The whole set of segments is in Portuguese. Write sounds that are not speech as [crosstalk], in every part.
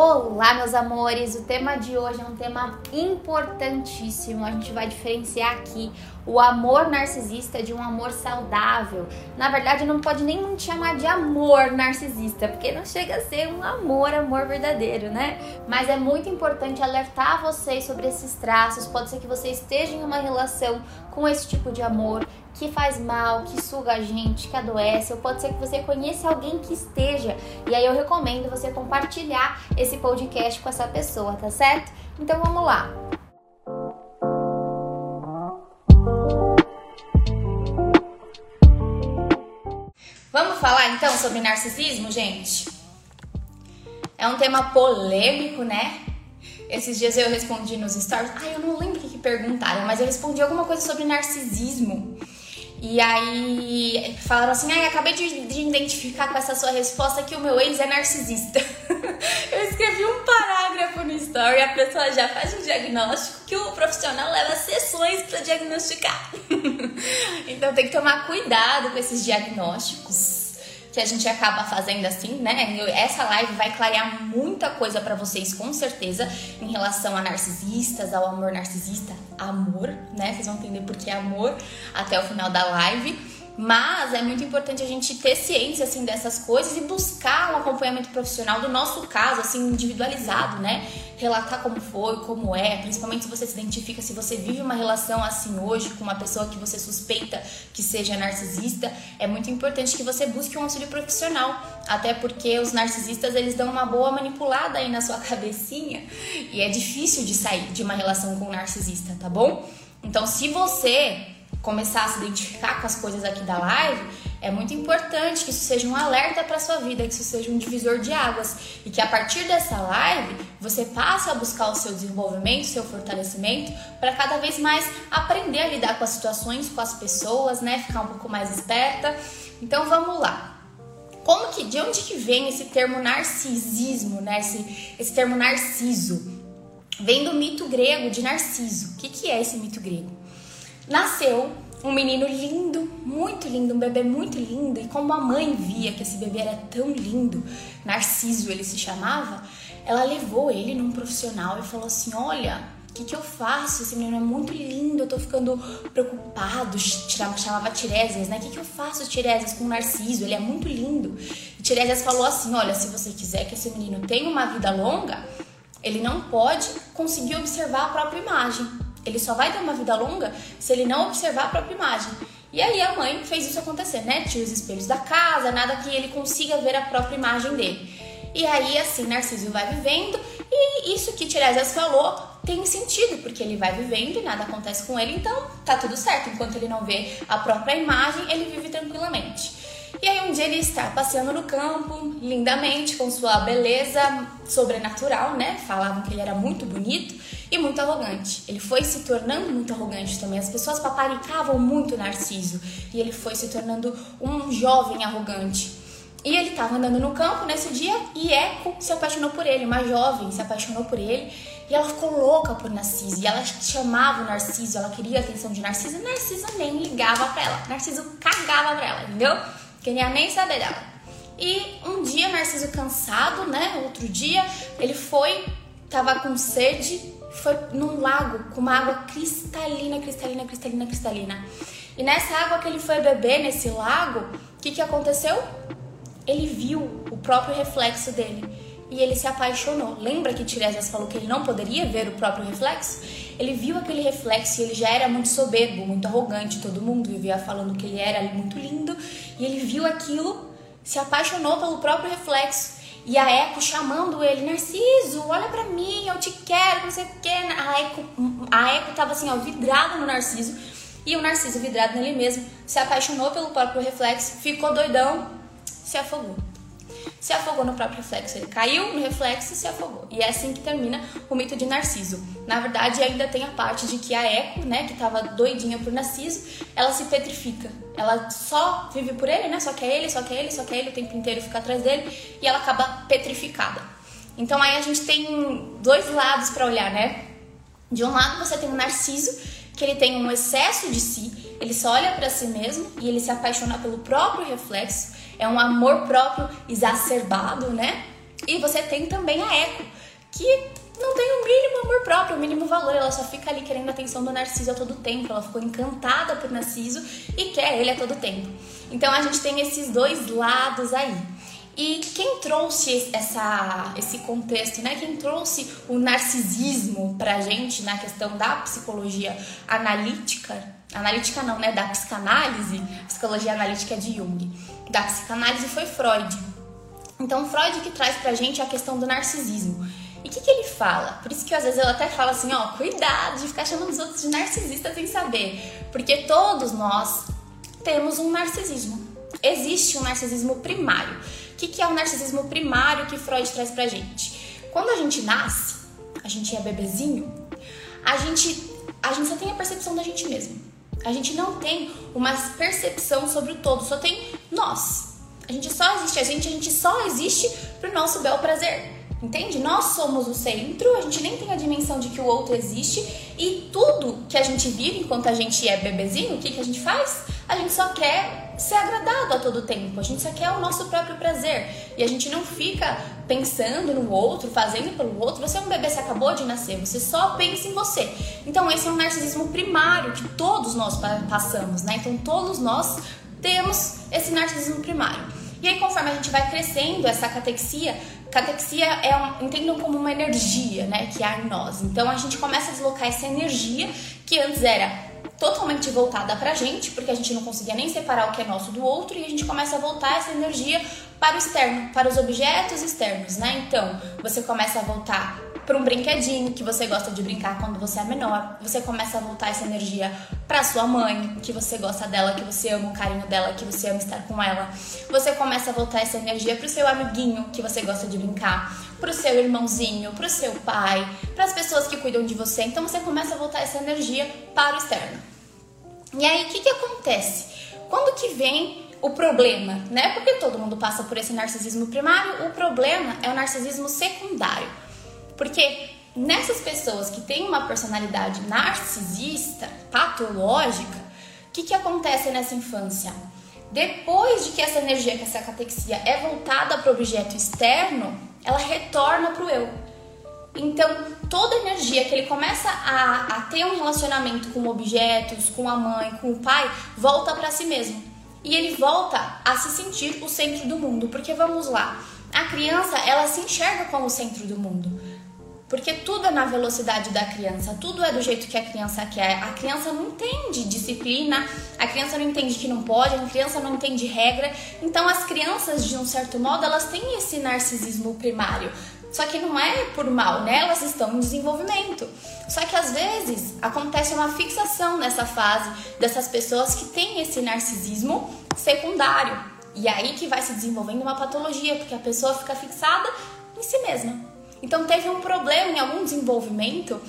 Olá, meus amores! O tema de hoje é um tema importantíssimo. A gente vai diferenciar aqui o amor narcisista de um amor saudável. Na verdade, não pode nem muito chamar de amor narcisista, porque não chega a ser um amor, amor verdadeiro, né? Mas é muito importante alertar vocês sobre esses traços. Pode ser que você esteja em uma relação com esse tipo de amor que faz mal, que suga a gente, que adoece, ou pode ser que você conheça alguém que esteja. E aí eu recomendo você compartilhar esse podcast com essa pessoa, tá certo? Então vamos lá. Vamos falar então sobre narcisismo, gente? É um tema polêmico, né? Esses dias eu respondi nos stories. Ai, eu não lembro o que, perguntaram, mas eu respondi alguma coisa sobre narcisismo. E aí falaram assim: ai, acabei de, de, identificar com essa sua resposta que o meu ex é narcisista. [laughs] eu escrevi um parágrafo no story, a pessoa já faz um diagnóstico que o profissional leva sessões para diagnosticar. [laughs] então tem que tomar cuidado com esses diagnósticos que a gente acaba fazendo assim, né? Essa live vai clarear muita coisa para vocês, com certeza, em relação a narcisistas, ao amor narcisista, amor, né? Vocês vão entender por que amor até o final da live. Mas é muito importante a gente ter ciência assim dessas coisas e buscar um acompanhamento profissional do nosso caso, assim, individualizado, né? Relatar como foi, como é, principalmente se você se identifica, se você vive uma relação assim hoje com uma pessoa que você suspeita que seja narcisista, é muito importante que você busque um auxílio profissional, até porque os narcisistas eles dão uma boa manipulada aí na sua [laughs] cabecinha e é difícil de sair de uma relação com um narcisista, tá bom? Então, se você começar a se identificar com as coisas aqui da live, é muito importante que isso seja um alerta para sua vida, que isso seja um divisor de águas e que a partir dessa live você passe a buscar o seu desenvolvimento, o seu fortalecimento para cada vez mais aprender a lidar com as situações, com as pessoas, né, ficar um pouco mais esperta. Então vamos lá. Como que de onde que vem esse termo narcisismo, né? Esse, esse termo narciso? Vem do mito grego de Narciso. O que, que é esse mito grego? Nasceu um menino lindo, muito lindo, um bebê muito lindo. E como a mãe via que esse bebê era tão lindo, Narciso ele se chamava, ela levou ele num profissional e falou assim: Olha, o que, que eu faço? Esse menino é muito lindo, eu tô ficando preocupado. Chamava Tiresias, né? O que, que eu faço, Tiresias, com o Narciso? Ele é muito lindo. E Tiresias falou assim: Olha, se você quiser que esse menino tenha uma vida longa, ele não pode conseguir observar a própria imagem. Ele só vai ter uma vida longa se ele não observar a própria imagem. E aí a mãe fez isso acontecer, né? Tinha os espelhos da casa, nada que ele consiga ver a própria imagem dele. E aí, assim, Narciso vai vivendo, e isso que Tiresias falou tem sentido, porque ele vai vivendo e nada acontece com ele, então tá tudo certo. Enquanto ele não vê a própria imagem, ele vive tranquilamente. E aí um dia ele está passeando no campo, lindamente, com sua beleza sobrenatural, né? Falavam que ele era muito bonito e muito arrogante. Ele foi se tornando muito arrogante também. As pessoas paparicavam muito Narciso e ele foi se tornando um jovem arrogante. E ele estava andando no campo nesse dia e Eco se apaixonou por ele, uma jovem se apaixonou por ele e ela ficou louca por Narciso. E ela chamava o Narciso, ela queria a atenção de Narciso e Narciso nem ligava pra ela. Narciso cagava pra ela, entendeu? Queria nem saber dela. E um dia, Narciso cansado, né? Outro dia, ele foi, tava com sede foi num lago com uma água cristalina, cristalina, cristalina, cristalina. E nessa água que ele foi beber nesse lago, o que, que aconteceu? Ele viu o próprio reflexo dele e ele se apaixonou. Lembra que Tiresias falou que ele não poderia ver o próprio reflexo? Ele viu aquele reflexo e ele já era muito soberbo, muito arrogante. Todo mundo vivia falando que ele era muito lindo e ele viu aquilo, se apaixonou pelo próprio reflexo e a Eco chamando ele, Narciso, olha pra mim, eu te quero, não sei o que. A Eco, a Eco tava assim, ó, vidrada no Narciso. E o Narciso, vidrado nele mesmo, se apaixonou pelo próprio reflexo, ficou doidão, se afogou se afogou no próprio reflexo. Ele caiu no reflexo e se afogou. E é assim que termina o mito de Narciso. Na verdade, ainda tem a parte de que a Eco, né, que estava doidinha por Narciso, ela se petrifica. Ela só vive por ele, né? Só que é ele, só que é ele, só que é ele o tempo inteiro fica atrás dele e ela acaba petrificada. Então aí a gente tem dois lados para olhar, né? De um lado você tem o Narciso, que ele tem um excesso de si, ele só olha para si mesmo e ele se apaixona pelo próprio reflexo é um amor próprio exacerbado, né? E você tem também a Eco, que não tem o mínimo amor próprio, o mínimo valor, ela só fica ali querendo a atenção do Narciso a todo tempo, ela ficou encantada por Narciso e quer ele a todo tempo. Então a gente tem esses dois lados aí. E quem trouxe essa, esse contexto, né? Quem trouxe o narcisismo pra gente na questão da psicologia analítica, analítica não, né? Da psicanálise, psicologia analítica de Jung. Da psicanálise foi Freud. Então Freud que traz pra gente a questão do narcisismo. E o que, que ele fala? Por isso que às vezes eu até falo assim, ó, cuidado de ficar chamando os outros de narcisista sem saber. Porque todos nós temos um narcisismo. Existe um narcisismo primário que, que é o narcisismo primário que Freud traz pra gente? Quando a gente nasce, a gente é bebezinho, a gente, a gente só tem a percepção da gente mesmo. A gente não tem uma percepção sobre o todo, só tem nós. A gente só existe a gente, a gente só existe pro nosso bel prazer. Entende? Nós somos o centro, a gente nem tem a dimensão de que o outro existe e tudo que a gente vive enquanto a gente é bebezinho, o que, que a gente faz? A gente só quer ser agradado a todo tempo, a gente só quer o nosso próprio prazer e a gente não fica pensando no outro, fazendo pelo outro. Você é um bebê, você acabou de nascer, você só pensa em você. Então, esse é um narcisismo primário que todos nós passamos, né? Então, todos nós temos esse narcisismo primário. E aí, conforme a gente vai crescendo, essa catexia, catexia é um, entendam como uma energia, né, que há em nós. Então, a gente começa a deslocar essa energia que antes era totalmente voltada pra gente, porque a gente não conseguia nem separar o que é nosso do outro, e a gente começa a voltar essa energia para o externo, para os objetos externos, né? Então, você começa a voltar para um brinquedinho que você gosta de brincar quando você é menor. Você começa a voltar essa energia para sua mãe, que você gosta dela, que você ama o carinho dela, que você ama estar com ela. Você começa a voltar essa energia para o seu amiguinho, que você gosta de brincar, para o seu irmãozinho, para o seu pai, para as pessoas que cuidam de você. Então você começa a voltar essa energia para o externo. E aí o que, que acontece? Quando que vem o problema, né? Porque todo mundo passa por esse narcisismo primário, o problema é o narcisismo secundário. Porque nessas pessoas que têm uma personalidade narcisista, patológica, o que, que acontece nessa infância? Depois de que essa energia, que essa catexia é voltada para o objeto externo, ela retorna para o eu. Então, toda energia que ele começa a, a, ter um relacionamento com objetos, com a mãe, com o pai, volta para si mesmo. E ele volta a se sentir o centro do mundo. Porque vamos lá, a criança ela se enxerga como o centro do mundo. Porque tudo é na velocidade da criança, tudo é do jeito que a criança quer. A criança não entende disciplina, a criança não entende que não pode, a criança não entende regra. Então as crianças, de um certo modo, elas têm esse narcisismo primário. Só que não é por mal, né? Elas estão em desenvolvimento. Só que às vezes acontece uma fixação nessa fase dessas pessoas que têm esse narcisismo secundário. E aí que vai se desenvolvendo uma patologia, porque a pessoa fica fixada em si mesma. Então teve um problema em algum desenvolvimento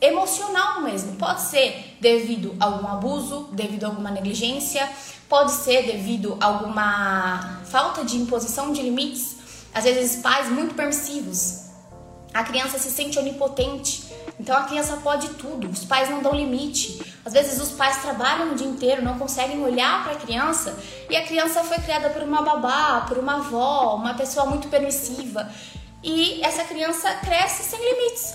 emocional mesmo. Pode ser devido a algum abuso, devido a alguma negligência, pode ser devido a alguma falta de imposição de limites. Às vezes pais muito permissivos. A criança se sente onipotente. Então a criança pode tudo, os pais não dão limite. Às vezes os pais trabalham o dia inteiro, não conseguem olhar para a criança e a criança foi criada por uma babá, por uma avó, uma pessoa muito permissiva e essa criança cresce sem limites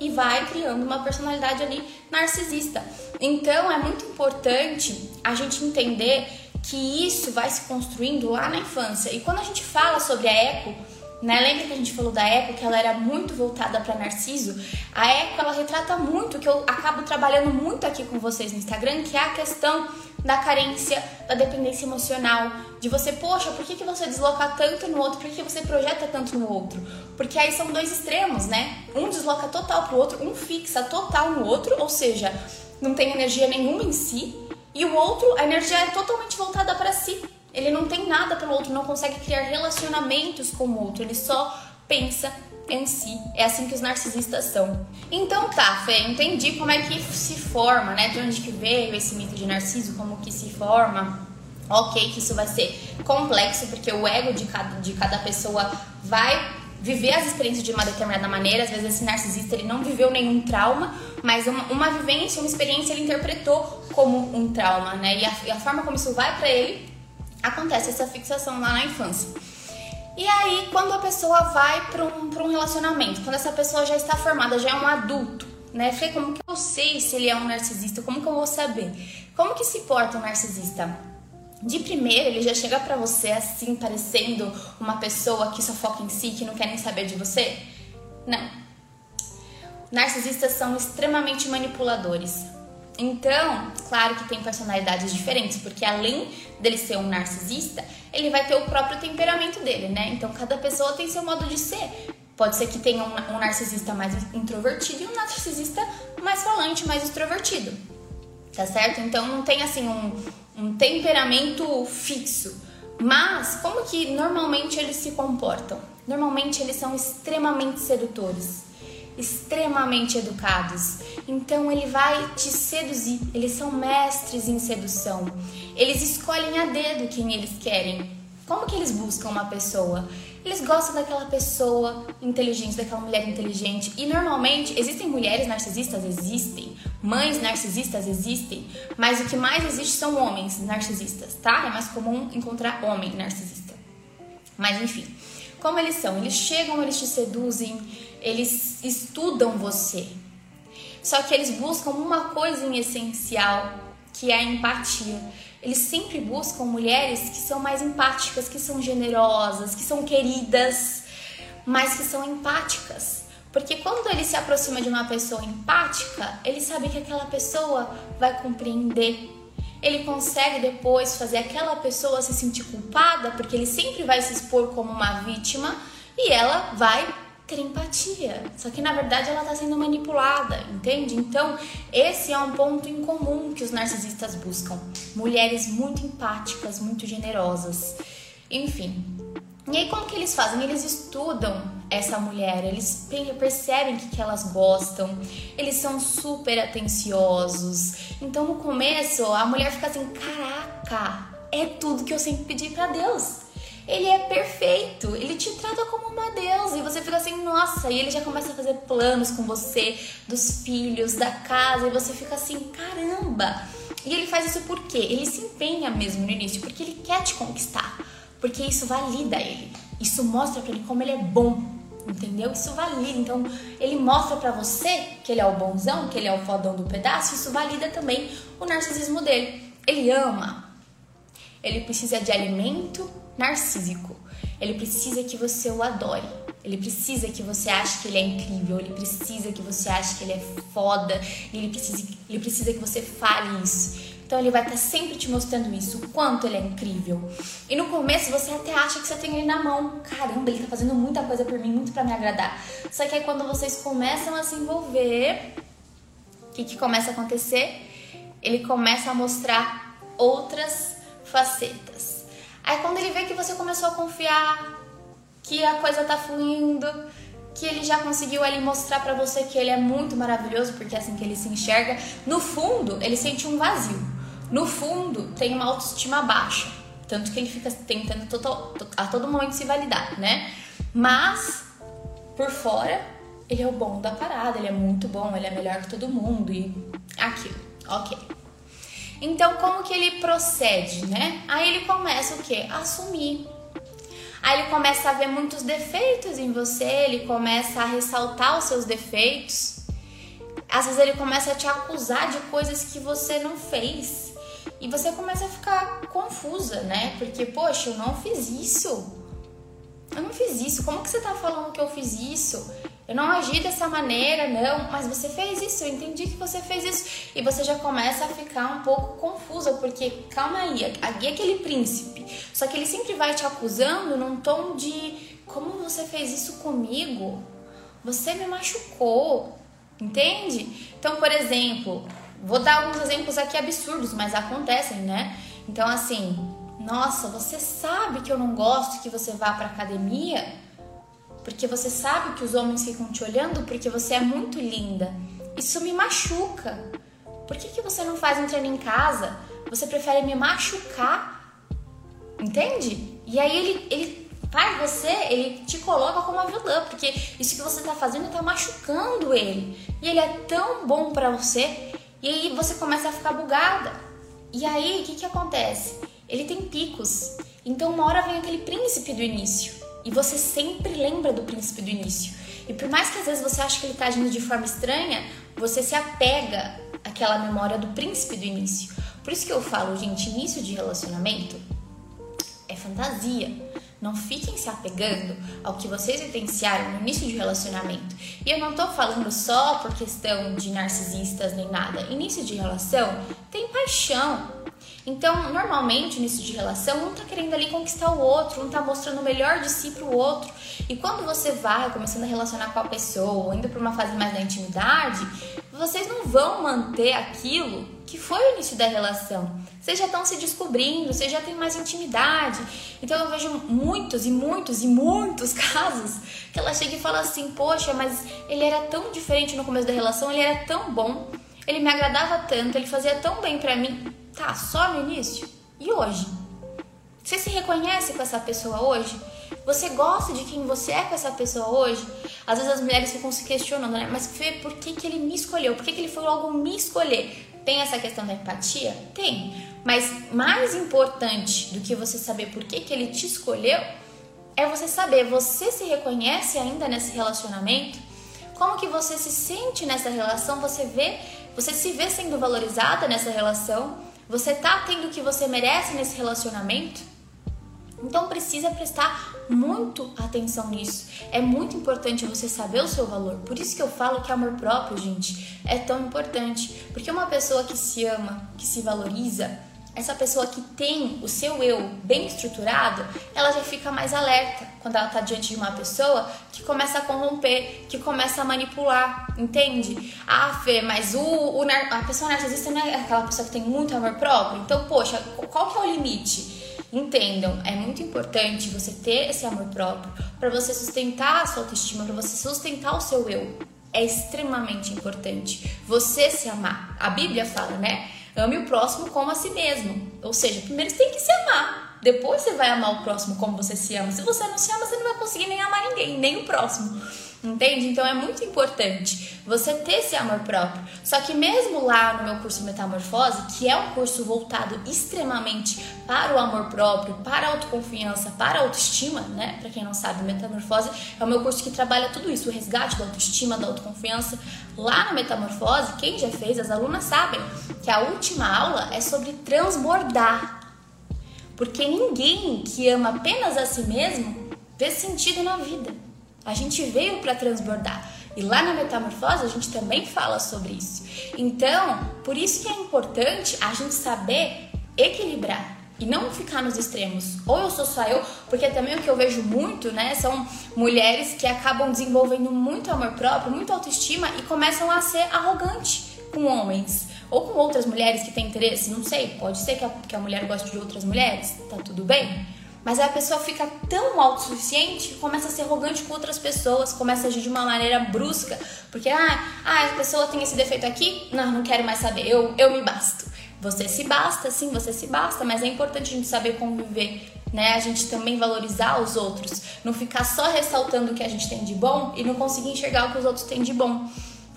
e vai criando uma personalidade ali narcisista. Então é muito importante a gente entender que isso vai se construindo lá na infância. E quando a gente fala sobre a eco, né? Lembra que a gente falou da Eco, que ela era muito voltada para Narciso? A Eco, ela retrata muito, que eu acabo trabalhando muito aqui com vocês no Instagram, que é a questão da carência, da dependência emocional, de você, poxa, por que, que você desloca tanto no outro, por que, que você projeta tanto no outro? Porque aí são dois extremos, né? Um desloca total pro outro, um fixa total no outro, ou seja, não tem energia nenhuma em si, e o outro, a energia é totalmente voltada para si. Ele não tem nada pelo outro, não consegue criar relacionamentos com o outro, ele só pensa em si. É assim que os narcisistas são. Então tá, Fê, entendi como é que se forma, né? De onde que veio esse mito de Narciso, como que se forma. Ok, que isso vai ser complexo, porque o ego de cada, de cada pessoa vai viver as experiências de uma determinada maneira. Às vezes esse narcisista ele não viveu nenhum trauma, mas uma, uma vivência, uma experiência ele interpretou como um trauma, né? E a, e a forma como isso vai para ele acontece essa fixação lá na infância. E aí, quando a pessoa vai para um, um relacionamento, quando essa pessoa já está formada, já é um adulto, né? Fê, como que eu sei se ele é um narcisista? Como que eu vou saber? Como que se porta um narcisista? De primeiro, ele já chega para você assim, parecendo uma pessoa que só foca em si, que não quer nem saber de você? Não. Narcisistas são extremamente manipuladores. Então, claro que tem personalidades diferentes, porque além dele ser um narcisista, ele vai ter o próprio temperamento dele, né? Então, cada pessoa tem seu modo de ser. Pode ser que tenha um, um narcisista mais introvertido e um narcisista mais falante, mais extrovertido. Tá certo? Então, não tem assim um, um temperamento fixo. Mas, como que normalmente eles se comportam? Normalmente eles são extremamente sedutores extremamente educados. Então ele vai te seduzir. Eles são mestres em sedução. Eles escolhem a dedo quem eles querem. Como que eles buscam uma pessoa? Eles gostam daquela pessoa inteligente, daquela mulher inteligente. E normalmente existem mulheres narcisistas, existem. Mães narcisistas existem. Mas o que mais existe são homens narcisistas, tá? É mais comum encontrar homem narcisista. Mas enfim, como eles são? Eles chegam, eles te seduzem, eles estudam você. Só que eles buscam uma coisa em essencial, que é a empatia. Eles sempre buscam mulheres que são mais empáticas, que são generosas, que são queridas, mas que são empáticas. Porque quando ele se aproxima de uma pessoa empática, ele sabe que aquela pessoa vai compreender. Ele consegue depois fazer aquela pessoa se sentir culpada, porque ele sempre vai se expor como uma vítima e ela vai ter empatia. Só que na verdade ela está sendo manipulada, entende? Então, esse é um ponto em comum que os narcisistas buscam. Mulheres muito empáticas, muito generosas. Enfim. E aí como que eles fazem? Eles estudam essa mulher, eles percebem o que, que elas gostam, eles são super atenciosos. Então no começo a mulher fica assim: caraca, é tudo que eu sempre pedi para Deus ele é perfeito, ele te trata como uma deusa e você fica assim, nossa, e ele já começa a fazer planos com você, dos filhos, da casa, e você fica assim, caramba. E ele faz isso por quê? Ele se empenha mesmo no início, porque ele quer te conquistar, porque isso valida ele, isso mostra para ele como ele é bom, entendeu? Isso valida. Então, ele mostra para você que ele é o bonzão, que ele é o fodão do pedaço, isso valida também o narcisismo dele. Ele ama. Ele precisa de alimento narcísico. Ele precisa que você o adore. Ele precisa que você ache que ele é incrível, ele precisa que você ache que ele é foda, ele precisa, ele precisa que você fale isso. Então ele vai estar sempre te mostrando isso, o quanto ele é incrível. E no começo você até acha que você tem ele na mão. Caramba, ele tá fazendo muita coisa por mim, muito para me agradar. Só que aí quando vocês começam a se envolver, o que, que começa a acontecer? Ele começa a mostrar outras facetas. Aí quando ele vê que você começou a confiar, que a coisa tá fluindo, que ele já conseguiu ali mostrar para você que ele é muito maravilhoso, porque é assim que ele se enxerga, no fundo ele sente um vazio. No fundo tem uma autoestima baixa, tanto que ele fica tentando a todo momento se validar, né? Mas por fora ele é o bom da parada, ele é muito bom, ele é melhor que todo mundo e aquilo, ok. Então, como que ele procede, né? Aí ele começa o quê? Assumir. Aí ele começa a ver muitos defeitos em você, ele começa a ressaltar os seus defeitos. Às vezes ele começa a te acusar de coisas que você não fez. E você começa a ficar confusa, né? Porque, poxa, eu não fiz isso. Eu não fiz isso. Como que você tá falando que eu fiz isso? Eu não agi dessa maneira, não, mas você fez isso, eu entendi que você fez isso. E você já começa a ficar um pouco confusa, porque calma aí, aqui é aquele príncipe. Só que ele sempre vai te acusando num tom de como você fez isso comigo? Você me machucou, entende? Então, por exemplo, vou dar alguns exemplos aqui absurdos, mas acontecem, né? Então, assim, nossa, você sabe que eu não gosto que você vá pra academia? porque você sabe que os homens ficam te olhando porque você é muito linda. Isso me machuca. Por que, que você não faz um treino em casa? Você prefere me machucar? Entende? E aí ele, ele faz você, ele te coloca como a vilã, porque isso que você tá fazendo tá machucando ele. E ele é tão bom para você, e aí você começa a ficar bugada. E aí o que, que acontece? Ele tem picos. Então uma hora vem aquele príncipe do início e você sempre lembra do príncipe do início. E por mais que às vezes você ache que ele está agindo de forma estranha, você se apega àquela memória do príncipe do início. Por isso que eu falo, gente, início de relacionamento é fantasia. Não fiquem se apegando ao que vocês vivenciaram no início de relacionamento. E eu não tô falando só por questão de narcisistas nem nada. Início de relação tem paixão. Então, normalmente, no início de relação, um tá querendo ali conquistar o outro, um tá mostrando o melhor de si pro outro. E quando você vai começando a relacionar com a pessoa, indo para uma fase mais da intimidade, vocês não vão manter aquilo que foi o início da relação. Vocês já estão se descobrindo, vocês já têm mais intimidade. Então eu vejo muitos e muitos e muitos [laughs] casos que ela chega e fala assim: Poxa, mas ele era tão diferente no começo da relação, ele era tão bom, ele me agradava tanto, ele fazia tão bem pra mim. Tá, só no início? E hoje? Você se reconhece com essa pessoa hoje? Você gosta de quem você é com essa pessoa hoje? Às vezes as mulheres ficam se questionando, né? Mas Fê, por que, que ele me escolheu? Por que, que ele foi logo me escolher? Tem essa questão da empatia? Tem. Mas mais importante do que você saber por que, que ele te escolheu é você saber, você se reconhece ainda nesse relacionamento? Como que você se sente nessa relação? Você vê, você se vê sendo valorizada nessa relação? Você tá tendo o que você merece nesse relacionamento? Então precisa prestar muito atenção nisso. É muito importante você saber o seu valor. Por isso que eu falo que amor próprio, gente, é tão importante. Porque uma pessoa que se ama, que se valoriza, essa pessoa que tem o seu eu bem estruturado, ela já fica mais alerta quando ela tá diante de uma pessoa que começa a corromper, que começa a manipular, entende? Ah, Fê, mas o, o a pessoa narcisista não é aquela pessoa que tem muito amor próprio? Então, poxa, qual que é o limite? Entendam, é muito importante você ter esse amor próprio para você sustentar a sua autoestima, para você sustentar o seu eu. É extremamente importante você se amar. A Bíblia fala, né? Ame o próximo como a si mesmo. Ou seja, primeiro você tem que se amar. Depois você vai amar o próximo como você se ama. Se você não se ama, você não vai conseguir nem amar ninguém, nem o próximo. Entende? Então é muito importante você ter esse amor próprio. Só que mesmo lá no meu curso Metamorfose, que é um curso voltado extremamente para o amor próprio, para a autoconfiança, para a autoestima, né? Para quem não sabe, Metamorfose é o meu curso que trabalha tudo isso, o resgate da autoestima, da autoconfiança. Lá no Metamorfose, quem já fez, as alunas sabem que a última aula é sobre transbordar. Porque ninguém que ama apenas a si mesmo vê sentido na vida. A gente veio para transbordar. E lá na metamorfose a gente também fala sobre isso. Então, por isso que é importante a gente saber equilibrar e não ficar nos extremos. Ou eu sou só eu, porque também o que eu vejo muito, né, são mulheres que acabam desenvolvendo muito amor próprio, muita autoestima e começam a ser arrogante com homens ou com outras mulheres que têm interesse, não sei, pode ser que a, que a mulher goste de outras mulheres, tá tudo bem? Mas a pessoa fica tão autossuficiente que começa a ser arrogante com outras pessoas, começa a agir de uma maneira brusca, porque ah, ah, a pessoa tem esse defeito aqui, não, não quero mais saber, eu, eu me basto. Você se basta, sim, você se basta, mas é importante a gente saber conviver, né? A gente também valorizar os outros, não ficar só ressaltando o que a gente tem de bom e não conseguir enxergar o que os outros têm de bom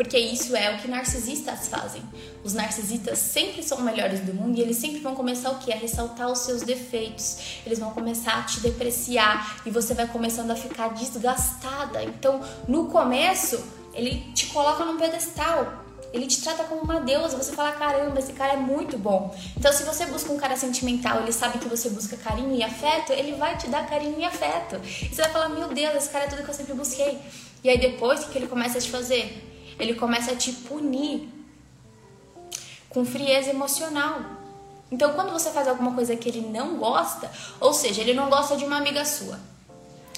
porque isso é o que narcisistas fazem. Os narcisistas sempre são melhores do mundo e eles sempre vão começar o que? A ressaltar os seus defeitos. Eles vão começar a te depreciar e você vai começando a ficar desgastada. Então, no começo, ele te coloca num pedestal. Ele te trata como uma deusa, você fala, caramba, esse cara é muito bom. Então, se você busca um cara sentimental, ele sabe que você busca carinho e afeto, ele vai te dar carinho e afeto. E você vai falar, meu Deus, esse cara é tudo que eu sempre busquei. E aí depois, o que ele começa a te fazer? Ele começa a te punir com frieza emocional. Então, quando você faz alguma coisa que ele não gosta, ou seja, ele não gosta de uma amiga sua,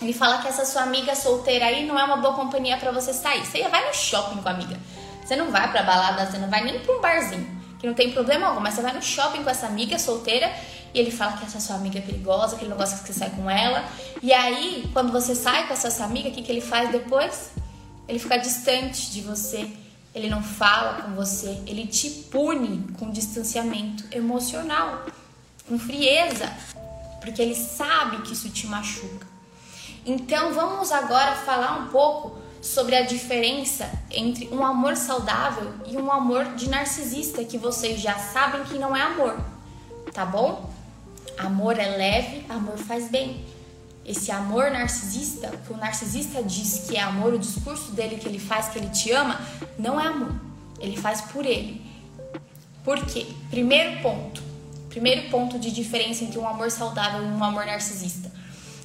ele fala que essa sua amiga solteira aí não é uma boa companhia para você sair. Você vai no shopping com a amiga. Você não vai pra balada, você não vai nem pra um barzinho, que não tem problema algum, mas você vai no shopping com essa amiga solteira e ele fala que essa sua amiga é perigosa, que ele não gosta que você saia com ela. E aí, quando você sai com essa sua amiga, o que, que ele faz depois? Ele fica distante de você, ele não fala com você, ele te pune com distanciamento emocional, com frieza, porque ele sabe que isso te machuca. Então vamos agora falar um pouco sobre a diferença entre um amor saudável e um amor de narcisista, que vocês já sabem que não é amor, tá bom? Amor é leve, amor faz bem. Esse amor narcisista, que o narcisista diz que é amor, o discurso dele que ele faz, que ele te ama, não é amor. Ele faz por ele. Por quê? Primeiro ponto. Primeiro ponto de diferença entre um amor saudável e um amor narcisista.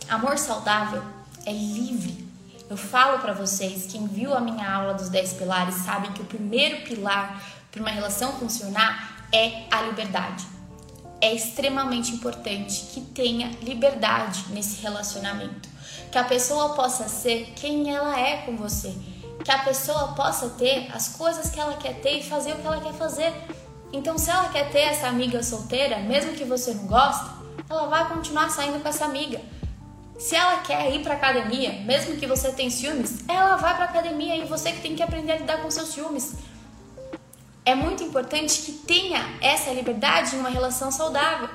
Amor saudável é livre. Eu falo para vocês, quem viu a minha aula dos 10 pilares sabe que o primeiro pilar para uma relação funcionar é a liberdade é extremamente importante que tenha liberdade nesse relacionamento. Que a pessoa possa ser quem ela é com você. Que a pessoa possa ter as coisas que ela quer ter e fazer o que ela quer fazer. Então, se ela quer ter essa amiga solteira, mesmo que você não goste, ela vai continuar saindo com essa amiga. Se ela quer ir para academia, mesmo que você tenha ciúmes, ela vai para academia e você que tem que aprender a lidar com seus ciúmes é muito importante que tenha essa liberdade em uma relação saudável.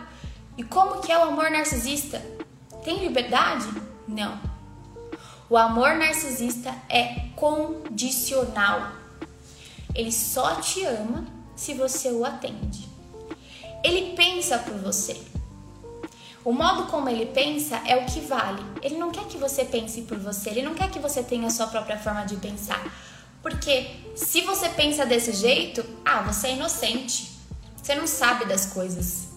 E como que é o amor narcisista? Tem liberdade? Não. O amor narcisista é condicional. Ele só te ama se você o atende. Ele pensa por você. O modo como ele pensa é o que vale. Ele não quer que você pense por você, ele não quer que você tenha a sua própria forma de pensar. Porque se você pensa desse jeito, ah, você é inocente. Você não sabe das coisas.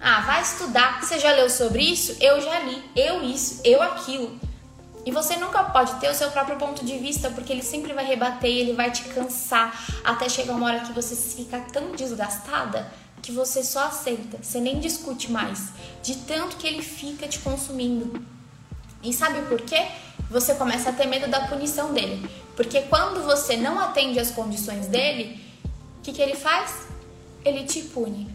Ah, vai estudar. Você já leu sobre isso? Eu já li. Eu isso, eu aquilo. E você nunca pode ter o seu próprio ponto de vista, porque ele sempre vai rebater ele vai te cansar até chegar uma hora que você fica tão desgastada que você só aceita, você nem discute mais, de tanto que ele fica te consumindo. E sabe por quê? Você começa a ter medo da punição dele. Porque quando você não atende às condições dele, o que, que ele faz? Ele te pune.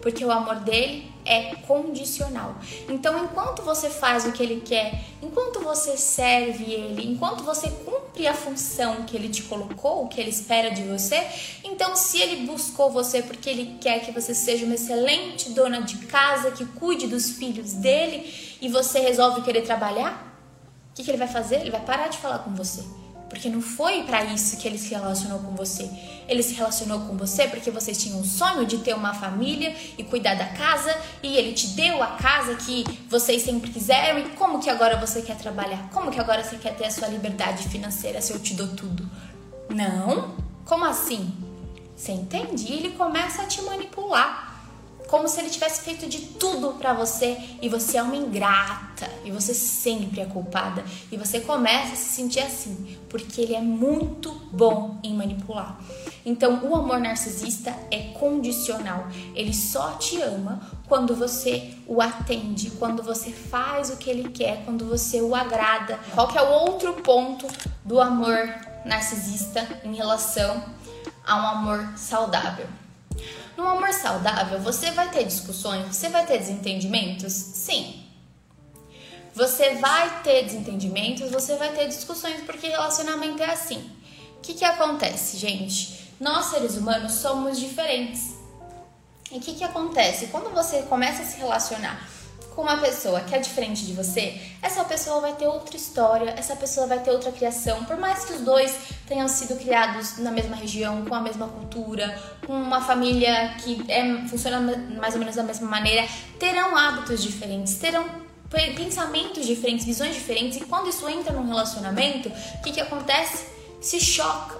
Porque o amor dele é condicional. Então, enquanto você faz o que ele quer, enquanto você serve ele, enquanto você cumpre a função que ele te colocou, o que ele espera de você, então se ele buscou você porque ele quer que você seja uma excelente dona de casa, que cuide dos filhos dele, e você resolve querer trabalhar, o que, que ele vai fazer? Ele vai parar de falar com você. Porque não foi para isso que ele se relacionou com você. Ele se relacionou com você porque vocês tinham um sonho de ter uma família e cuidar da casa, e ele te deu a casa que vocês sempre quiseram. E como que agora você quer trabalhar? Como que agora você quer ter a sua liberdade financeira se eu te dou tudo? Não? Como assim? Você entende? E ele começa a te manipular como se ele tivesse feito de tudo para você e você é uma ingrata e você sempre é culpada e você começa a se sentir assim, porque ele é muito bom em manipular. Então, o amor narcisista é condicional. Ele só te ama quando você o atende, quando você faz o que ele quer, quando você o agrada. Qual que é o outro ponto do amor narcisista em relação a um amor saudável? No amor saudável, você vai ter discussões, você vai ter desentendimentos? Sim. Você vai ter desentendimentos, você vai ter discussões, porque relacionamento é assim. O que, que acontece, gente? Nós, seres humanos, somos diferentes. E o que, que acontece? Quando você começa a se relacionar com uma pessoa que é diferente de você, essa pessoa vai ter outra história, essa pessoa vai ter outra criação. Por mais que os dois tenham sido criados na mesma região, com a mesma cultura, com uma família que é, funciona mais ou menos da mesma maneira, terão hábitos diferentes, terão pensamentos diferentes, visões diferentes. E quando isso entra num relacionamento, o que, que acontece? Se choca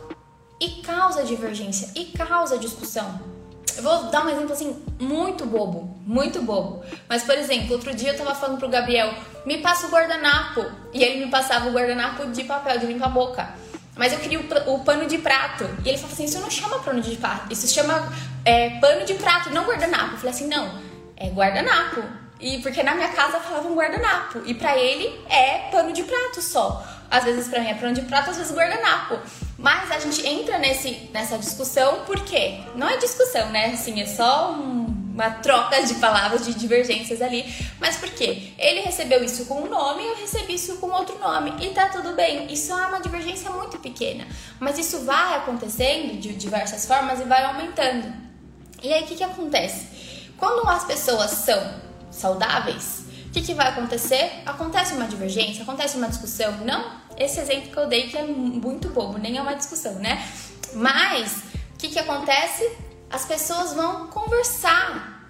e causa divergência e causa discussão. Eu vou dar um exemplo assim muito bobo, muito bobo. Mas, por exemplo, outro dia eu tava falando pro Gabriel, me passa o guardanapo. E ele me passava o guardanapo de papel, de limpar a boca. Mas eu queria o, o pano de prato. E ele falou assim: Isso não chama pano de prato, isso chama é, pano de prato, não guardanapo. Eu falei assim: Não, é guardanapo. E porque na minha casa falavam guardanapo. E para ele é pano de prato só. Às vezes para mim é pano de prato, às vezes guardanapo. Mas a gente entra nesse, nessa discussão porque não é discussão, né? Assim, é só um, uma troca de palavras, de divergências ali. Mas por quê? Ele recebeu isso com um nome, eu recebi isso com outro nome. E tá tudo bem. Isso é uma divergência muito pequena. Mas isso vai acontecendo de diversas formas e vai aumentando. E aí o que, que acontece? Quando as pessoas são saudáveis, o que, que vai acontecer? Acontece uma divergência, acontece uma discussão. Não esse exemplo que eu dei que é muito bobo, nem é uma discussão, né? Mas o que, que acontece? As pessoas vão conversar.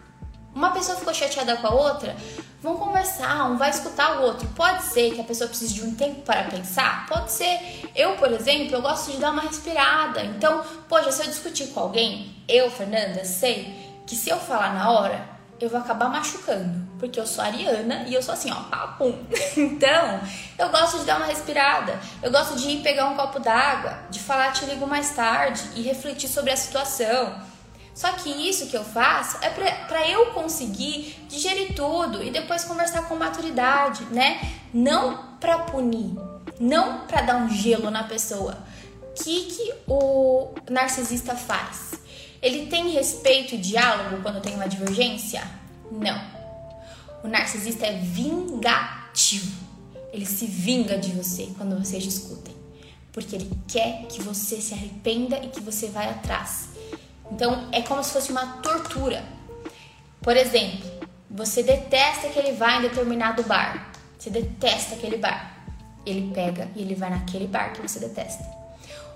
Uma pessoa ficou chateada com a outra, Vão conversar, um vai escutar o outro. Pode ser que a pessoa precise de um tempo para pensar? Pode ser. Eu, por exemplo, eu gosto de dar uma respirada. Então, poxa, se eu discutir com alguém, eu, Fernanda, sei que se eu falar na hora, eu vou acabar machucando. Porque eu sou ariana e eu sou assim, ó, papum. [laughs] então, eu gosto de dar uma respirada. Eu gosto de ir pegar um copo d'água, de falar te ligo mais tarde e refletir sobre a situação só que isso que eu faço é para eu conseguir digerir tudo e depois conversar com maturidade, né? Não para punir, não para dar um gelo na pessoa. O que, que o narcisista faz? Ele tem respeito e diálogo quando tem uma divergência? Não. O narcisista é vingativo. Ele se vinga de você quando vocês discutem. Porque ele quer que você se arrependa e que você vá atrás. Então é como se fosse uma tortura. Por exemplo, você detesta que ele vá em determinado bar. Você detesta aquele bar. Ele pega e ele vai naquele bar que você detesta.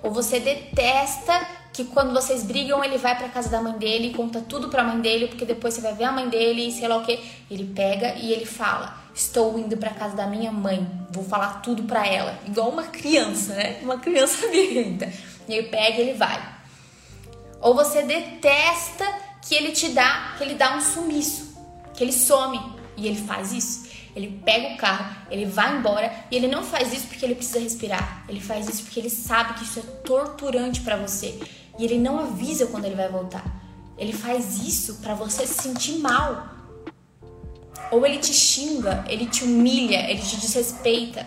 Ou você detesta que quando vocês brigam ele vai para casa da mãe dele conta tudo para a mãe dele, porque depois você vai ver a mãe dele e sei lá o que. Ele pega e ele fala: "Estou indo para casa da minha mãe, vou falar tudo para ela", igual uma criança, né? Uma criança [laughs] birrenta. E ele pega e ele vai. Ou você detesta que ele te dá, que ele dá um sumiço, que ele some e ele faz isso. Ele pega o carro, ele vai embora e ele não faz isso porque ele precisa respirar. Ele faz isso porque ele sabe que isso é torturante para você e ele não avisa quando ele vai voltar. Ele faz isso para você se sentir mal. Ou ele te xinga, ele te humilha, ele te desrespeita.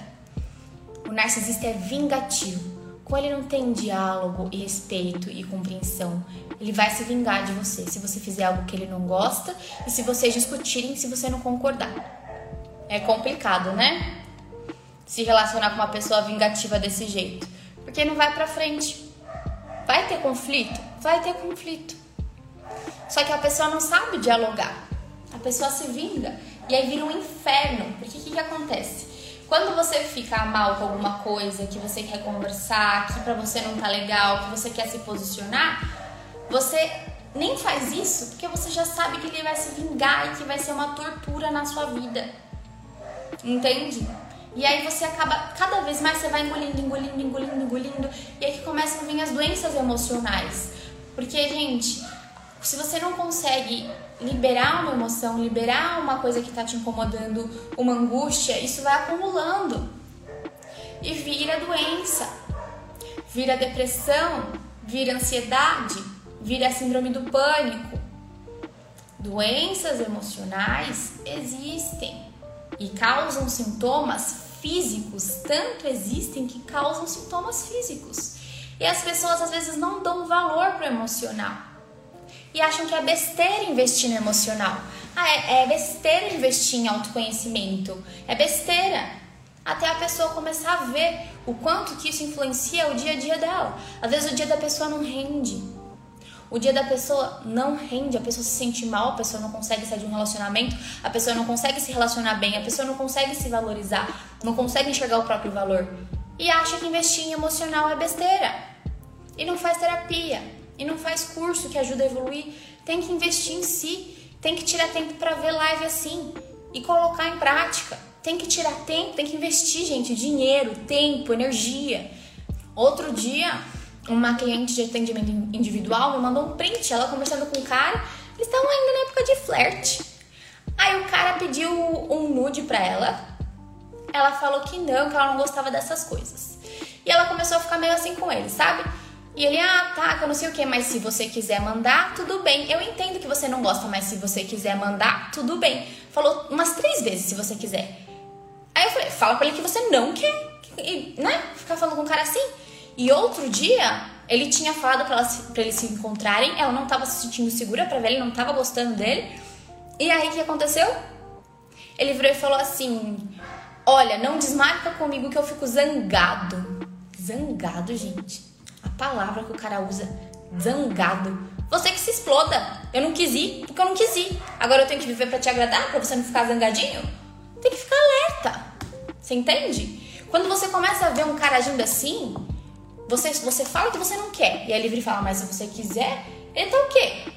O narcisista é vingativo. Com ele não tem diálogo e respeito e compreensão. Ele vai se vingar de você se você fizer algo que ele não gosta e se vocês discutirem se você não concordar. É complicado, né? Se relacionar com uma pessoa vingativa desse jeito, porque não vai para frente. Vai ter conflito? Vai ter conflito. Só que a pessoa não sabe dialogar. A pessoa se vinga e aí vira um inferno. Porque o que, que acontece? Quando você fica mal com alguma coisa, que você quer conversar, que para você não tá legal, que você quer se posicionar, você nem faz isso porque você já sabe que ele vai se vingar e que vai ser uma tortura na sua vida. Entende? E aí você acaba, cada vez mais você vai engolindo, engolindo, engolindo, engolindo, e aí que começam a vir as doenças emocionais. Porque, gente, se você não consegue liberar uma emoção, liberar uma coisa que está te incomodando, uma angústia, isso vai acumulando e vira doença, vira depressão, vira ansiedade, vira síndrome do pânico. Doenças emocionais existem e causam sintomas físicos, tanto existem que causam sintomas físicos. E as pessoas às vezes não dão valor para o emocional e acham que é besteira investir no emocional. Ah, é, é besteira investir em autoconhecimento. É besteira. Até a pessoa começar a ver o quanto que isso influencia o dia a dia dela. Às vezes o dia da pessoa não rende. O dia da pessoa não rende, a pessoa se sente mal, a pessoa não consegue sair de um relacionamento, a pessoa não consegue se relacionar bem, a pessoa não consegue se valorizar, não consegue enxergar o próprio valor. E acha que investir em emocional é besteira. E não faz terapia e não faz curso que ajuda a evoluir, tem que investir em si, tem que tirar tempo para ver live assim e colocar em prática. Tem que tirar tempo, tem que investir, gente, dinheiro, tempo, energia. Outro dia, uma cliente de atendimento individual me mandou um print, ela conversando com o cara, eles estavam ainda na época de flerte. Aí o cara pediu um nude pra ela. Ela falou que não, que ela não gostava dessas coisas. E ela começou a ficar meio assim com ele, sabe? E ele, ah, tá, que eu não sei o que, mas se você quiser mandar, tudo bem. Eu entendo que você não gosta, mas se você quiser mandar, tudo bem. Falou umas três vezes, se você quiser. Aí eu falei, fala pra ele que você não quer, né? Ficar falando com um cara assim. E outro dia, ele tinha falado pra eles se encontrarem, ela não tava se sentindo segura pra ver, ele não tava gostando dele. E aí, o que aconteceu? Ele virou e falou assim, olha, não desmarca comigo que eu fico zangado. Zangado, gente palavra que o cara usa, zangado. Você que se exploda. Eu não quis ir porque eu não quis ir. Agora eu tenho que viver para te agradar, para você não ficar zangadinho? Tem que ficar alerta. Você entende? Quando você começa a ver um cara agindo assim, você, você fala que você não quer. E é livre fala, mas se você quiser, tá o quê?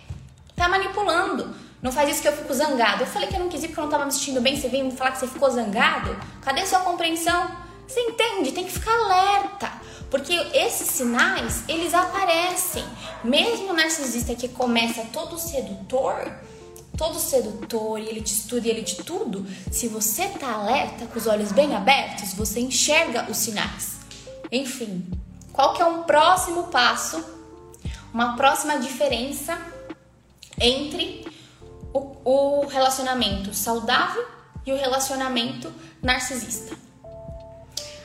Tá manipulando. Não faz isso que eu fico zangado. Eu falei que eu não quis ir porque eu não tava me sentindo bem. Você vem me falar que você ficou zangado? Cadê sua compreensão? Você entende? Tem que ficar alerta. Porque esses sinais, eles aparecem. Mesmo o narcisista que começa todo sedutor, todo sedutor e ele te estuda e ele te tudo, se você tá alerta, com os olhos bem abertos, você enxerga os sinais. Enfim, qual que é um próximo passo, uma próxima diferença entre o, o relacionamento saudável e o relacionamento narcisista?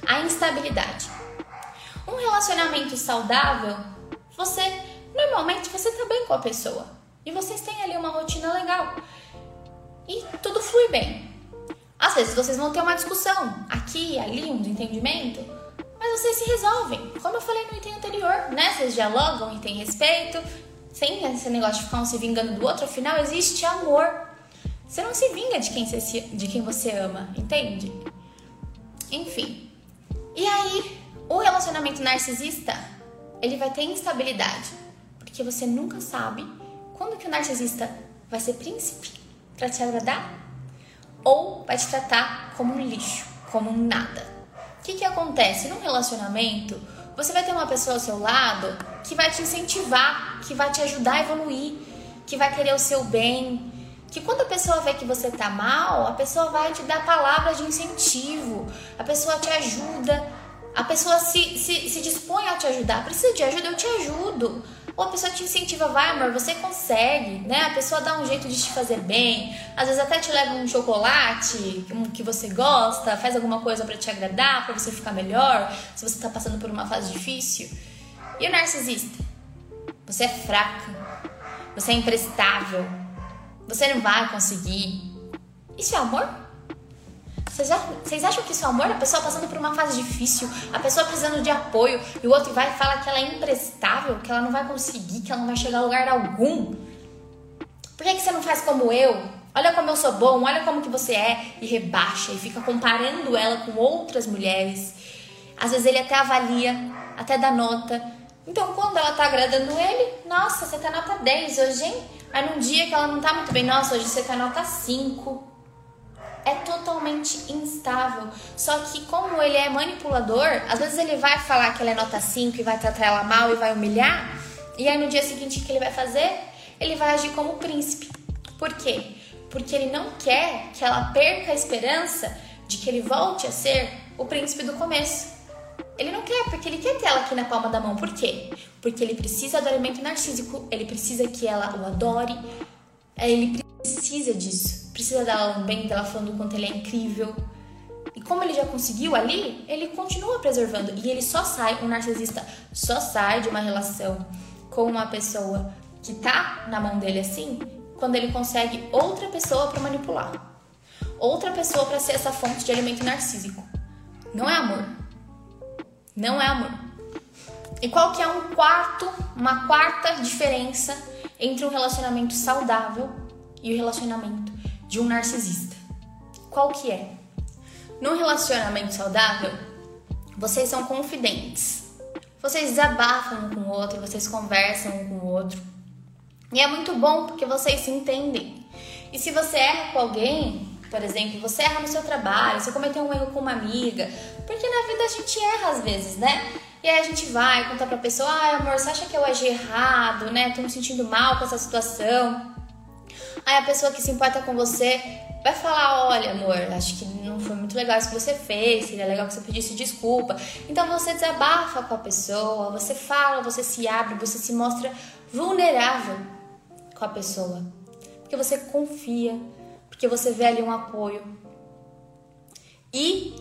A instabilidade. Um relacionamento saudável, você normalmente você tá bem com a pessoa e vocês têm ali uma rotina legal. E tudo flui bem. Às vezes vocês vão ter uma discussão aqui ali, um desentendimento, mas vocês se resolvem. Como eu falei no item anterior, né? Vocês dialogam e têm respeito, sem esse negócio de ficar um se vingando do outro, afinal existe amor. Você não se vinga de quem você, de quem você ama, entende? Enfim. E aí, o relacionamento narcisista, ele vai ter instabilidade, porque você nunca sabe quando que o narcisista vai ser príncipe para te agradar ou vai te tratar como um lixo, como um nada. Que, que acontece? Num relacionamento, você vai ter uma pessoa ao seu lado que vai te incentivar, que vai te ajudar a evoluir, que vai querer o seu bem. Que quando a pessoa vê que você tá mal, a pessoa vai te dar palavras de incentivo, a pessoa te ajuda, a pessoa se, se, se dispõe a te ajudar. Precisa de ajuda? Eu te ajudo. Ou a pessoa te incentiva, vai amor, você consegue, né? A pessoa dá um jeito de te fazer bem, às vezes até te leva um chocolate que você gosta, faz alguma coisa para te agradar, para você ficar melhor, se você tá passando por uma fase difícil. E o narcisista? Você é fraca, você é imprestável, você não vai conseguir. Isso é amor? Vocês acham que isso é amor? A pessoa passando por uma fase difícil, a pessoa precisando de apoio, e o outro vai e fala que ela é imprestável, que ela não vai conseguir, que ela não vai chegar a lugar algum. Por que, que você não faz como eu? Olha como eu sou bom, olha como que você é. E rebaixa e fica comparando ela com outras mulheres. Às vezes ele até avalia, até dá nota. Então, quando ela tá agradando ele, nossa, você tá nota 10 hoje, hein? Aí num dia que ela não tá muito bem, nossa, hoje você tá nota 5 é totalmente instável. Só que como ele é manipulador, às vezes ele vai falar que ela é nota 5 e vai tratar ela mal e vai humilhar, e aí no dia seguinte o que ele vai fazer? Ele vai agir como príncipe. Por quê? Porque ele não quer que ela perca a esperança de que ele volte a ser o príncipe do começo. Ele não quer, porque ele quer ter ela aqui na palma da mão. Por quê? Porque ele precisa do alimento narcísico, ele precisa que ela o adore, ele precisa disso precisa dar um bem dela falando o quanto ele é incrível. E como ele já conseguiu ali, ele continua preservando. E ele só sai, um narcisista só sai de uma relação com uma pessoa que tá na mão dele assim, quando ele consegue outra pessoa para manipular. Outra pessoa para ser essa fonte de alimento narcísico. Não é amor. Não é amor. E qual que é um quarto, uma quarta diferença entre um relacionamento saudável e o relacionamento de um narcisista. Qual que é? Num relacionamento saudável, vocês são confidentes. Vocês desabafam um com o outro, vocês conversam um com o outro. E é muito bom porque vocês se entendem. E se você erra com alguém, por exemplo, você erra no seu trabalho, você cometeu um erro com uma amiga, porque na vida a gente erra às vezes, né? E aí a gente vai contar pra pessoa, ai amor, você acha que eu agi errado, né? Tô me sentindo mal com essa situação. Aí a pessoa que se importa com você vai falar: Olha, amor, acho que não foi muito legal isso que você fez, seria legal que você pedisse desculpa. Então você desabafa com a pessoa, você fala, você se abre, você se mostra vulnerável com a pessoa. Porque você confia, porque você vê ali um apoio. E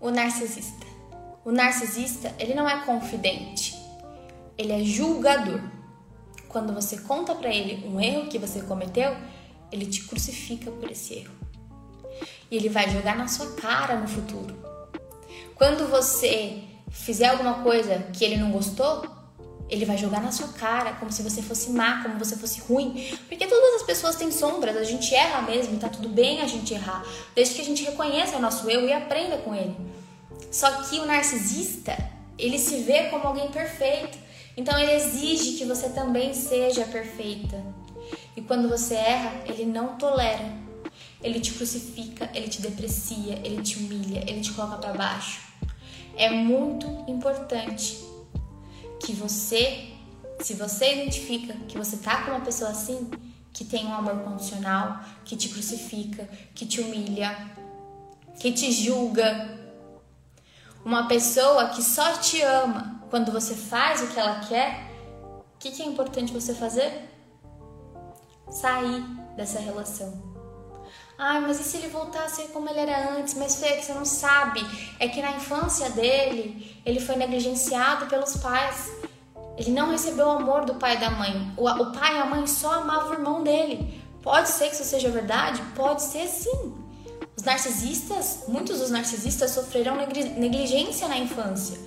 o narcisista? O narcisista, ele não é confidente, ele é julgador. Quando você conta para ele um erro que você cometeu, ele te crucifica por esse erro. E ele vai jogar na sua cara no futuro. Quando você fizer alguma coisa que ele não gostou, ele vai jogar na sua cara como se você fosse má, como se você fosse ruim. Porque todas as pessoas têm sombras, a gente erra mesmo, tá tudo bem a gente errar, desde que a gente reconheça o nosso erro e aprenda com ele. Só que o narcisista, ele se vê como alguém perfeito. Então ele exige que você também seja perfeita. E quando você erra, ele não tolera. Ele te crucifica, ele te deprecia, ele te humilha, ele te coloca para baixo. É muito importante que você, se você identifica que você tá com uma pessoa assim, que tem um amor condicional, que te crucifica, que te humilha, que te julga, uma pessoa que só te ama quando você faz o que ela quer, o que, que é importante você fazer? Sair dessa relação. Ai, mas e se ele voltar a ser como ele era antes? Mas Fê, que você não sabe. É que na infância dele, ele foi negligenciado pelos pais. Ele não recebeu o amor do pai e da mãe. O, o pai e a mãe só amavam o irmão dele. Pode ser que isso seja verdade? Pode ser sim. Os narcisistas, muitos dos narcisistas sofreram negligência na infância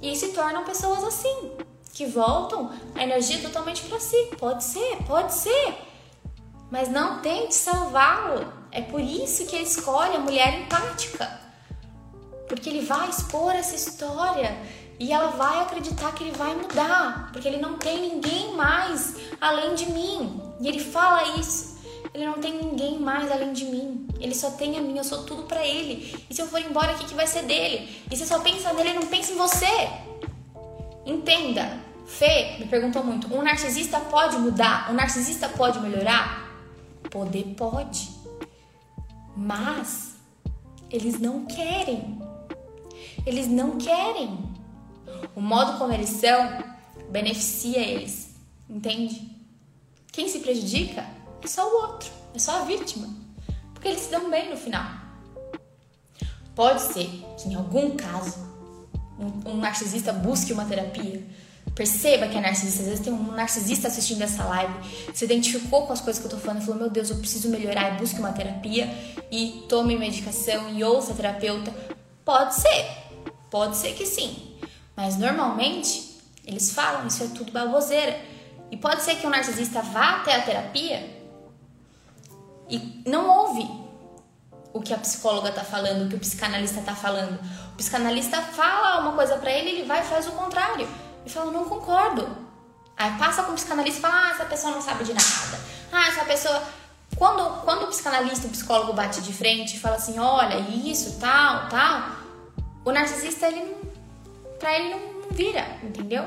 e se tornam pessoas assim, que voltam a energia totalmente para si. Pode ser, pode ser. Mas não tente salvá-lo. É por isso que ele escolhe a mulher empática. Porque ele vai expor essa história e ela vai acreditar que ele vai mudar, porque ele não tem ninguém mais além de mim. E ele fala isso. Ele não tem ninguém mais além de mim. Ele só tem a mim, eu sou tudo para ele. E se eu for embora, o que, que vai ser dele? E se só pensa nele, ele não pensa em você. Entenda. Fê me perguntou muito: um narcisista pode mudar? Um narcisista pode melhorar? Poder pode. Mas eles não querem. Eles não querem. O modo como eles são beneficia eles, entende? Quem se prejudica é só o outro, é só a vítima, porque eles se dão bem no final. Pode ser que em algum caso um, um narcisista busque uma terapia, Perceba que é narcisista. Às vezes tem um narcisista assistindo essa live, se identificou com as coisas que eu tô falando e falou: Meu Deus, eu preciso melhorar e busque uma terapia e tome medicação e ouça terapeuta. Pode ser, pode ser que sim. Mas normalmente eles falam, isso é tudo baboseira. E pode ser que o narcisista vá até a terapia e não ouve o que a psicóloga tá falando, o que o psicanalista tá falando. O psicanalista fala uma coisa para ele, ele vai e faz o contrário. E fala, não concordo. Aí passa com o psicanalista e fala, ah, essa pessoa não sabe de nada. Ah, essa pessoa. Quando, quando o psicanalista, o psicólogo bate de frente e fala assim, olha, isso, tal, tal, o narcisista, ele não para ele não vira, entendeu?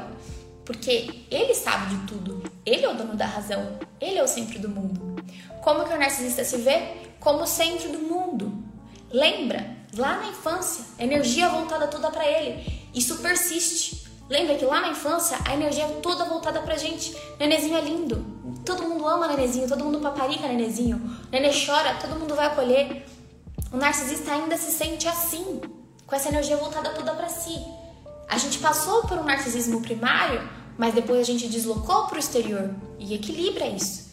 Porque ele sabe de tudo, ele é o dono da razão, ele é o centro do mundo. Como que o narcisista se vê? Como o centro do mundo. Lembra, lá na infância, energia voltada toda para ele. Isso persiste. Lembra que lá na infância a energia é toda voltada pra gente. Nenezinho é lindo. Todo mundo ama nenezinho, todo mundo paparica nenezinho. Nenê chora, todo mundo vai acolher. O narcisista ainda se sente assim, com essa energia voltada toda para si. A gente passou por um narcisismo primário, mas depois a gente deslocou para o exterior e equilibra isso.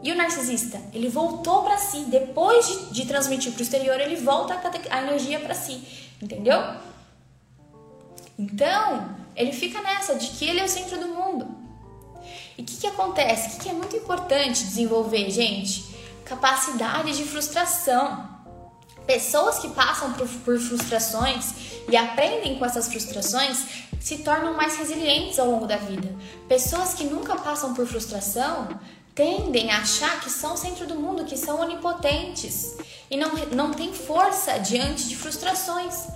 E o narcisista, ele voltou para si, depois de, de transmitir para o exterior, ele volta a, a energia para si, entendeu? Então, ele fica nessa de que ele é o centro do mundo. E o que, que acontece? O que, que é muito importante desenvolver, gente? Capacidade de frustração. Pessoas que passam por, por frustrações e aprendem com essas frustrações se tornam mais resilientes ao longo da vida. Pessoas que nunca passam por frustração tendem a achar que são o centro do mundo, que são onipotentes e não, não têm força diante de frustrações.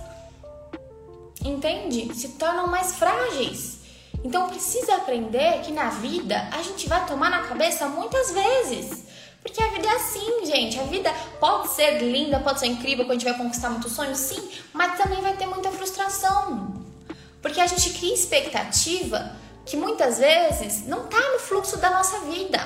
Entende? Se tornam mais frágeis. Então precisa aprender que na vida a gente vai tomar na cabeça muitas vezes. Porque a vida é assim, gente. A vida pode ser linda, pode ser incrível, quando a gente vai conquistar muitos sonhos, sim, mas também vai ter muita frustração. Porque a gente cria expectativa que muitas vezes não está no fluxo da nossa vida.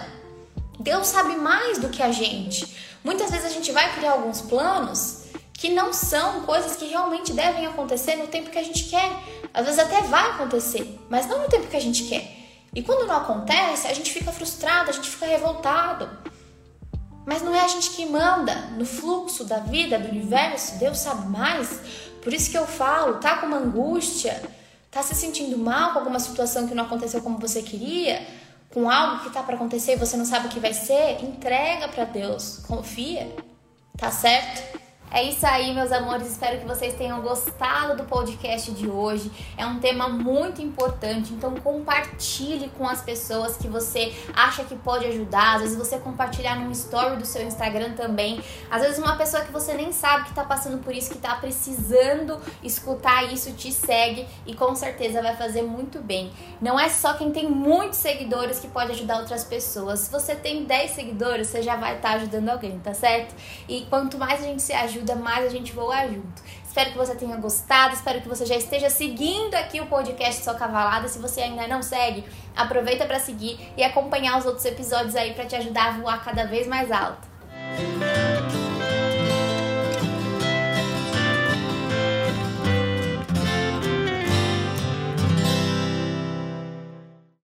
Deus sabe mais do que a gente. Muitas vezes a gente vai criar alguns planos que não são coisas que realmente devem acontecer no tempo que a gente quer. Às vezes até vai acontecer, mas não no tempo que a gente quer. E quando não acontece, a gente fica frustrado, a gente fica revoltado. Mas não é a gente que manda no fluxo da vida, do universo, Deus sabe mais. Por isso que eu falo, tá com uma angústia, tá se sentindo mal com alguma situação que não aconteceu como você queria, com algo que tá para acontecer e você não sabe o que vai ser, entrega para Deus, confia. Tá certo? É isso aí, meus amores. Espero que vocês tenham gostado do podcast de hoje. É um tema muito importante, então compartilhe com as pessoas que você acha que pode ajudar. Às vezes você compartilhar num story do seu Instagram também. Às vezes uma pessoa que você nem sabe que tá passando por isso, que tá precisando escutar isso, te segue e com certeza vai fazer muito bem. Não é só quem tem muitos seguidores que pode ajudar outras pessoas. Se você tem 10 seguidores, você já vai estar tá ajudando alguém, tá certo? E quanto mais a gente se ajuda, ajuda, mais a gente voa junto. Espero que você tenha gostado, espero que você já esteja seguindo aqui o podcast Sua Cavalada. Se você ainda não segue, aproveita para seguir e acompanhar os outros episódios aí para te ajudar a voar cada vez mais alto.